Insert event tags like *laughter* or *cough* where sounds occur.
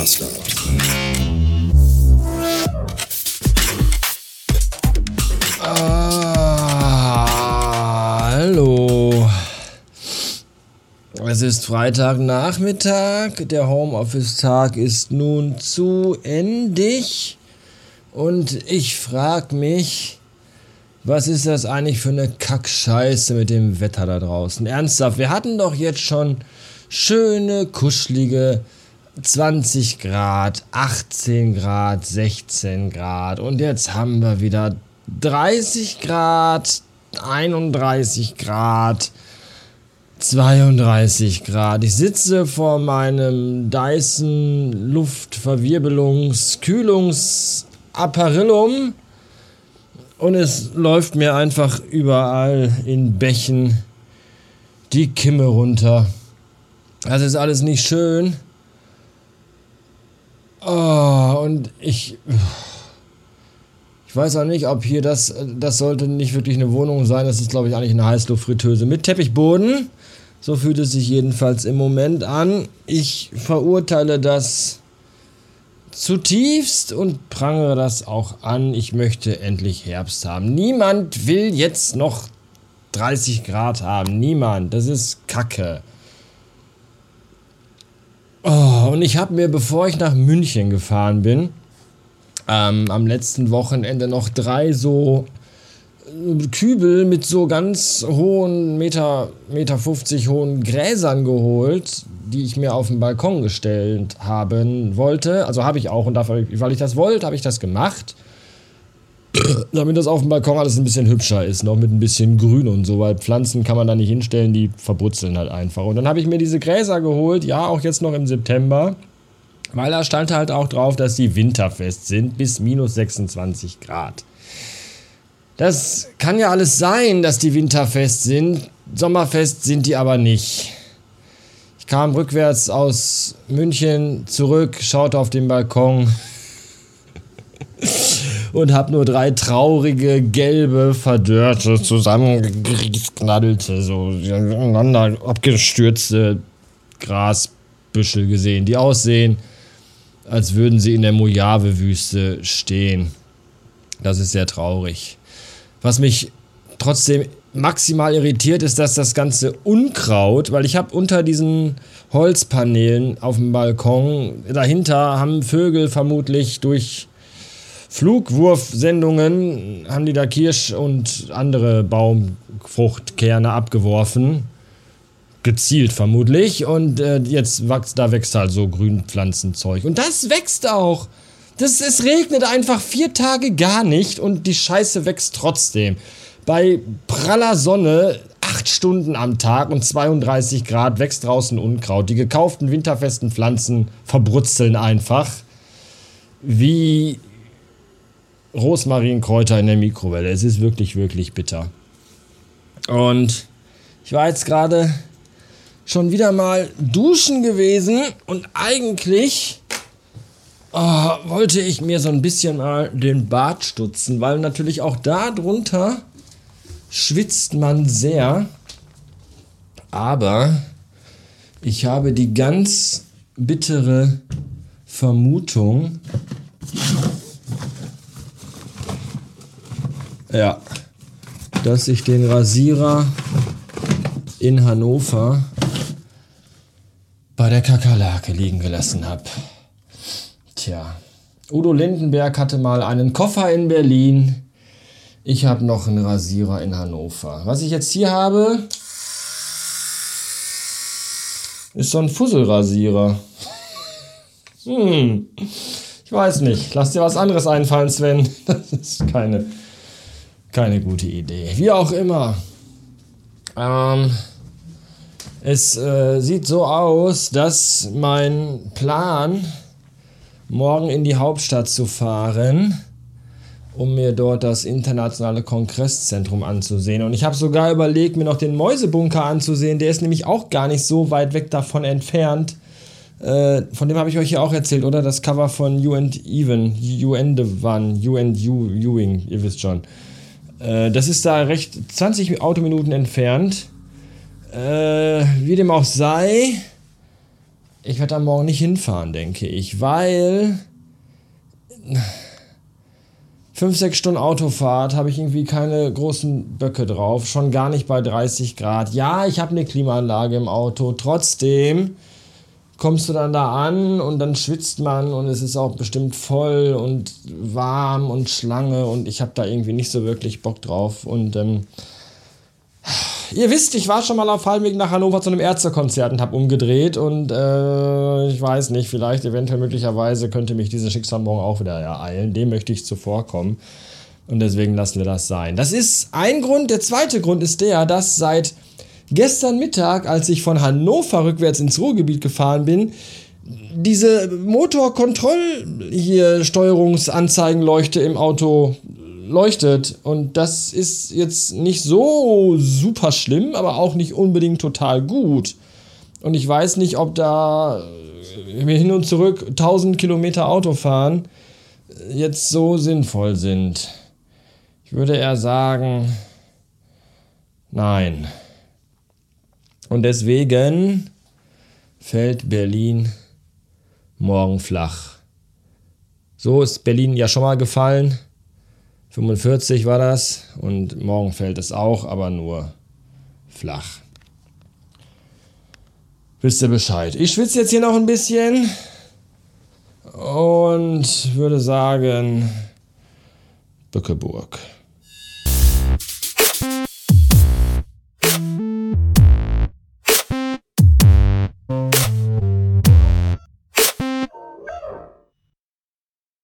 Bastard. Ah, hallo. Es ist Freitagnachmittag, der Homeoffice-Tag ist nun zu endig und ich frag mich, was ist das eigentlich für eine Kackscheiße mit dem Wetter da draußen? Ernsthaft, wir hatten doch jetzt schon schöne, kuschelige 20 Grad, 18 Grad, 16 Grad und jetzt haben wir wieder 30 Grad, 31 Grad, 32 Grad. Ich sitze vor meinem Dyson Luftverwirbelungs Kühlungsapparillum und es läuft mir einfach überall in Bächen die Kimme runter. Das ist alles nicht schön. Oh, und ich. Ich weiß auch nicht, ob hier das. Das sollte nicht wirklich eine Wohnung sein. Das ist, glaube ich, eigentlich eine Heißluftfritteuse mit Teppichboden. So fühlt es sich jedenfalls im Moment an. Ich verurteile das zutiefst und prangere das auch an. Ich möchte endlich Herbst haben. Niemand will jetzt noch 30 Grad haben. Niemand. Das ist Kacke. Und ich habe mir, bevor ich nach München gefahren bin, ähm, am letzten Wochenende noch drei so äh, Kübel mit so ganz hohen Meter, Meter 50 hohen Gräsern geholt, die ich mir auf den Balkon gestellt haben wollte. Also habe ich auch und dafür, weil ich das wollte, habe ich das gemacht. Damit das auf dem Balkon alles ein bisschen hübscher ist, noch mit ein bisschen Grün und so, weil Pflanzen kann man da nicht hinstellen, die verbrutzeln halt einfach. Und dann habe ich mir diese Gräser geholt, ja, auch jetzt noch im September, weil da stand halt auch drauf, dass die winterfest sind bis minus 26 Grad. Das kann ja alles sein, dass die winterfest sind, sommerfest sind die aber nicht. Ich kam rückwärts aus München zurück, schaute auf den Balkon und habe nur drei traurige, gelbe, verdörrte, zusammengeknaddelte, so aneinander abgestürzte Grasbüschel gesehen, die aussehen, als würden sie in der Mojave-Wüste stehen. Das ist sehr traurig. Was mich trotzdem maximal irritiert, ist, dass das ganze Unkraut, weil ich habe unter diesen Holzpaneelen auf dem Balkon, dahinter haben Vögel vermutlich durch Flugwurfsendungen haben die da Kirsch und andere Baumfruchtkerne abgeworfen. Gezielt vermutlich. Und äh, jetzt wächst, da wächst halt so Grünpflanzenzeug. Und das wächst auch. Das, es regnet einfach vier Tage gar nicht und die Scheiße wächst trotzdem. Bei praller Sonne, acht Stunden am Tag und 32 Grad wächst draußen Unkraut. Die gekauften winterfesten Pflanzen verbrutzeln einfach. Wie Rosmarinkräuter in der Mikrowelle. Es ist wirklich, wirklich bitter. Und ich war jetzt gerade schon wieder mal duschen gewesen und eigentlich oh, wollte ich mir so ein bisschen mal den Bart stutzen, weil natürlich auch da drunter schwitzt man sehr. Aber ich habe die ganz bittere Vermutung, Ja. Dass ich den Rasierer in Hannover bei der Kakerlake liegen gelassen habe. Tja. Udo Lindenberg hatte mal einen Koffer in Berlin. Ich habe noch einen Rasierer in Hannover. Was ich jetzt hier habe, ist so ein Fusselrasierer. Hm. Ich weiß nicht. Lass dir was anderes einfallen, Sven. *laughs* Das ist keine keine gute Idee. Wie auch immer. Ähm, es äh, sieht so aus, dass mein Plan, morgen in die Hauptstadt zu fahren, um mir dort das internationale Kongresszentrum anzusehen. Und ich habe sogar überlegt, mir noch den Mäusebunker anzusehen. Der ist nämlich auch gar nicht so weit weg davon entfernt. Äh, von dem habe ich euch ja auch erzählt, oder? Das Cover von You and Even, You and the One, You and You, Ewing, ihr wisst schon. Äh, das ist da recht 20 Autominuten entfernt. Äh, wie dem auch sei, ich werde da morgen nicht hinfahren, denke ich, weil fünf, sechs Stunden Autofahrt habe ich irgendwie keine großen Böcke drauf, schon gar nicht bei 30 Grad. Ja, ich habe eine Klimaanlage im Auto, trotzdem kommst du dann da an und dann schwitzt man und es ist auch bestimmt voll und warm und Schlange und ich habe da irgendwie nicht so wirklich Bock drauf und ähm, ihr wisst, ich war schon mal auf Halbweg nach Hannover zu einem Ärztekonzert und habe umgedreht und äh, ich weiß nicht, vielleicht eventuell möglicherweise könnte mich diese Schicksal morgen auch wieder ereilen, dem möchte ich zuvorkommen und deswegen lassen wir das sein. Das ist ein Grund, der zweite Grund ist der, dass seit gestern Mittag, als ich von Hannover rückwärts ins Ruhrgebiet gefahren bin, diese Motorkontroll hier Steuerungsanzeigenleuchte im Auto leuchtet und das ist jetzt nicht so super schlimm, aber auch nicht unbedingt total gut. Und ich weiß nicht, ob da wir hin und zurück 1000 Kilometer Auto fahren jetzt so sinnvoll sind. Ich würde eher sagen, nein. Und deswegen fällt Berlin morgen flach. So ist Berlin ja schon mal gefallen. 45 war das und morgen fällt es auch, aber nur flach. Wisst ihr Bescheid? Ich schwitze jetzt hier noch ein bisschen und würde sagen, Bückeburg.